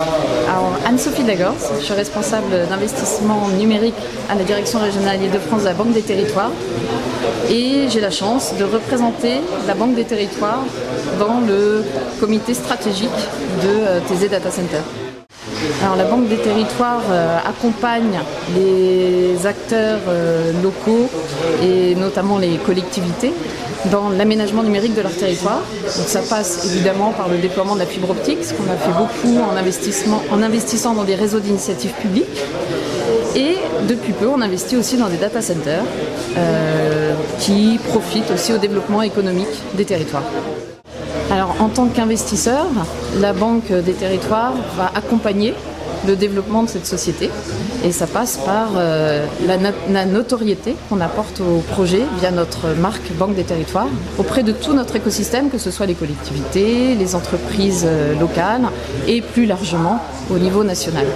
Alors, Anne-Sophie Dagors, je suis responsable d'investissement numérique à la direction régionale Île-de-France de la Banque des Territoires et j'ai la chance de représenter la Banque des Territoires dans le comité stratégique de euh, TZ Data Center. Alors la Banque des Territoires euh, accompagne les acteurs euh, locaux et notamment les collectivités dans l'aménagement numérique de leur territoire. Donc ça passe évidemment par le déploiement de la fibre optique, ce qu'on a fait beaucoup en, en investissant dans des réseaux d'initiatives publiques. Et depuis peu, on investit aussi dans des data centers euh, qui profitent aussi au développement économique des territoires. Alors en tant qu'investisseur, la Banque des territoires va accompagner le développement de cette société et ça passe par euh, la, notoriété qu'on apporte au projet via notre marque Banque des territoires auprès de tout notre écosystème, que ce soit les collectivités, les entreprises euh, locales et plus largement au niveau national.